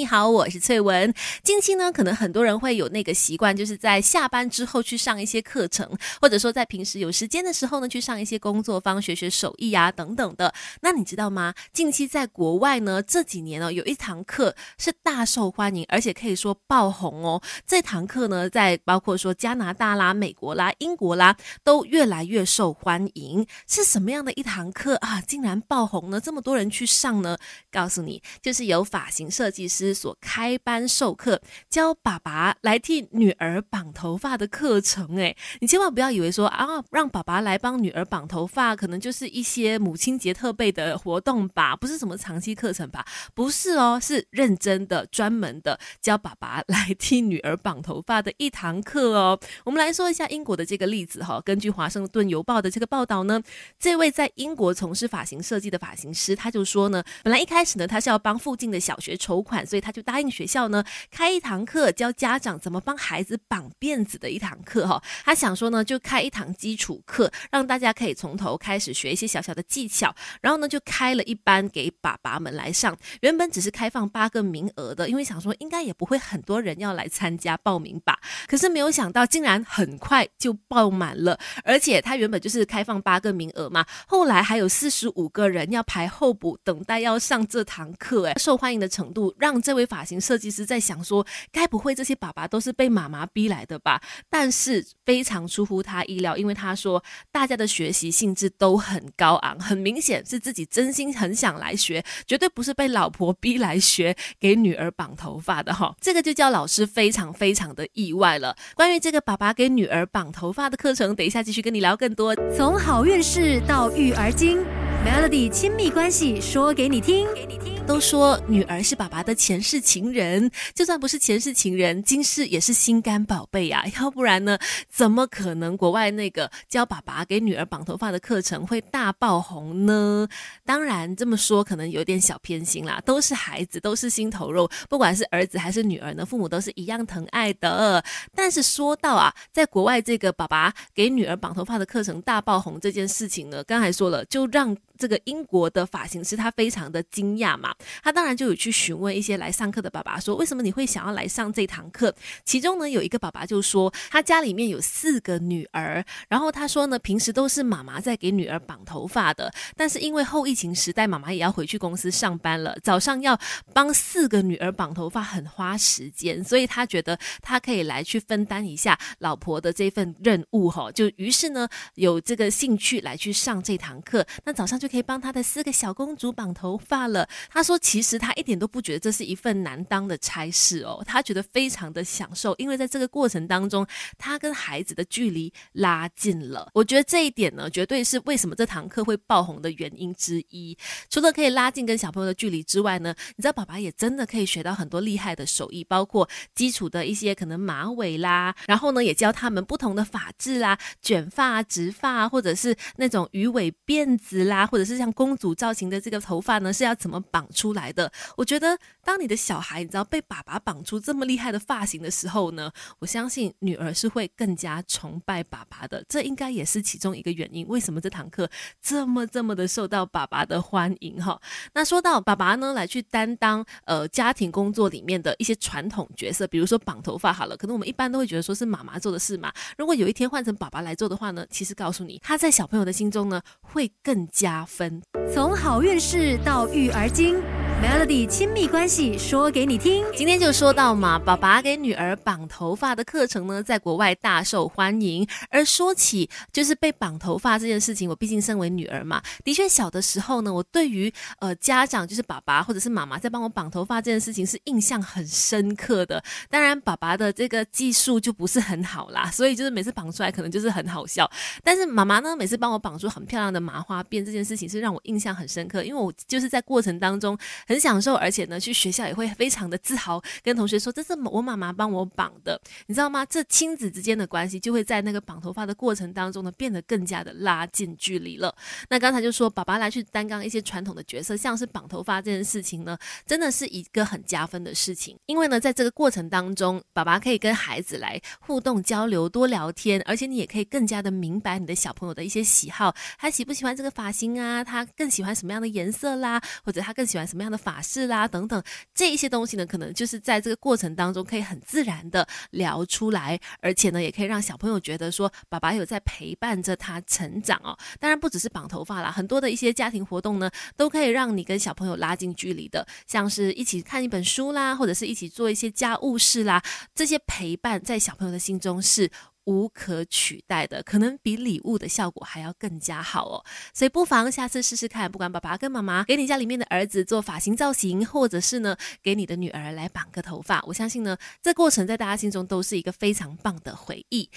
你好，我是翠文。近期呢，可能很多人会有那个习惯，就是在下班之后去上一些课程，或者说在平时有时间的时候呢，去上一些工作坊，学学手艺啊等等的。那你知道吗？近期在国外呢，这几年呢，有一堂课是大受欢迎，而且可以说爆红哦。这堂课呢，在包括说加拿大啦、美国啦、英国啦，都越来越受欢迎。是什么样的一堂课啊？竟然爆红呢？这么多人去上呢？告诉你，就是有发型设计师。所开班授课，教爸爸来替女儿绑头发的课程。哎，你千万不要以为说啊，让爸爸来帮女儿绑头发，可能就是一些母亲节特备的活动吧，不是什么长期课程吧？不是哦，是认真的、专门的教爸爸来替女儿绑头发的一堂课哦。我们来说一下英国的这个例子哈。根据华盛顿邮报的这个报道呢，这位在英国从事发型设计的发型师，他就说呢，本来一开始呢，他是要帮附近的小学筹款。所以他就答应学校呢开一堂课教家长怎么帮孩子绑辫子的一堂课哈。他想说呢就开一堂基础课，让大家可以从头开始学一些小小的技巧。然后呢就开了一班给爸爸们来上。原本只是开放八个名额的，因为想说应该也不会很多人要来参加报名吧。可是没有想到竟然很快就爆满了，而且他原本就是开放八个名额嘛，后来还有四十五个人要排候补等待要上这堂课，哎，受欢迎的程度让。这这位发型设计师在想说，该不会这些爸爸都是被妈妈逼来的吧？但是非常出乎他意料，因为他说大家的学习兴致都很高昂，很明显是自己真心很想来学，绝对不是被老婆逼来学给女儿绑头发的哈。这个就叫老师非常非常的意外了。关于这个爸爸给女儿绑头发的课程，等一下继续跟你聊更多。从好运事到育儿经，Melody 亲密关系说。给你听。都说女儿是爸爸的前世情人，就算不是前世情人，今世也是心肝宝贝呀。要不然呢，怎么可能国外那个教爸爸给女儿绑头发的课程会大爆红呢？当然这么说可能有点小偏心啦，都是孩子，都是心头肉，不管是儿子还是女儿呢，父母都是一样疼爱的。但是说到啊，在国外这个爸爸给女儿绑头发的课程大爆红这件事情呢，刚才说了，就让这个英国的发型师他非常的惊讶嘛。他当然就有去询问一些来上课的爸爸，说为什么你会想要来上这堂课？其中呢，有一个爸爸就说，他家里面有四个女儿，然后他说呢，平时都是妈妈在给女儿绑头发的，但是因为后疫情时代，妈妈也要回去公司上班了，早上要帮四个女儿绑头发很花时间，所以他觉得他可以来去分担一下老婆的这份任务哈，就于是呢，有这个兴趣来去上这堂课，那早上就可以帮他的四个小公主绑头发了。他说。其实他一点都不觉得这是一份难当的差事哦，他觉得非常的享受，因为在这个过程当中，他跟孩子的距离拉近了。我觉得这一点呢，绝对是为什么这堂课会爆红的原因之一。除了可以拉近跟小朋友的距离之外呢，你知道爸爸也真的可以学到很多厉害的手艺，包括基础的一些可能马尾啦，然后呢也教他们不同的发质啦，卷发、直发，或者是那种鱼尾辫子啦，或只是像公主造型的这个头发呢，是要怎么绑。出来的，我觉得当你的小孩，你知道被爸爸绑出这么厉害的发型的时候呢，我相信女儿是会更加崇拜爸爸的。这应该也是其中一个原因。为什么这堂课这么这么的受到爸爸的欢迎？哈，那说到爸爸呢，来去担当呃家庭工作里面的一些传统角色，比如说绑头发，好了，可能我们一般都会觉得说是妈妈做的事嘛。如果有一天换成爸爸来做的话呢，其实告诉你，他在小朋友的心中呢会更加分。从好运事到育儿经。Melody 亲密关系说给你听，今天就说到嘛，爸爸给女儿绑头发的课程呢，在国外大受欢迎。而说起就是被绑头发这件事情，我毕竟身为女儿嘛，的确小的时候呢，我对于呃家长就是爸爸或者是妈妈在帮我绑头发这件事情是印象很深刻的。当然，爸爸的这个技术就不是很好啦，所以就是每次绑出来可能就是很好笑。但是妈妈呢，每次帮我绑出很漂亮的麻花辫这件事情，是让我印象很深刻，因为我就是在过程当中。很享受，而且呢，去学校也会非常的自豪，跟同学说这是我妈妈帮我绑的，你知道吗？这亲子之间的关系就会在那个绑头发的过程当中呢，变得更加的拉近距离了。那刚才就说，爸爸来去担当一些传统的角色，像是绑头发这件事情呢，真的是一个很加分的事情，因为呢，在这个过程当中，爸爸可以跟孩子来互动交流，多聊天，而且你也可以更加的明白你的小朋友的一些喜好，他喜不喜欢这个发型啊？他更喜欢什么样的颜色啦？或者他更喜欢什么样的？法式啦等等，这一些东西呢，可能就是在这个过程当中可以很自然的聊出来，而且呢，也可以让小朋友觉得说爸爸有在陪伴着他成长哦。当然不只是绑头发啦，很多的一些家庭活动呢，都可以让你跟小朋友拉近距离的，像是一起看一本书啦，或者是一起做一些家务事啦，这些陪伴在小朋友的心中是。无可取代的，可能比礼物的效果还要更加好哦。所以不妨下次试试看，不管爸爸跟妈妈给你家里面的儿子做发型造型，或者是呢给你的女儿来绑个头发，我相信呢这过程在大家心中都是一个非常棒的回忆。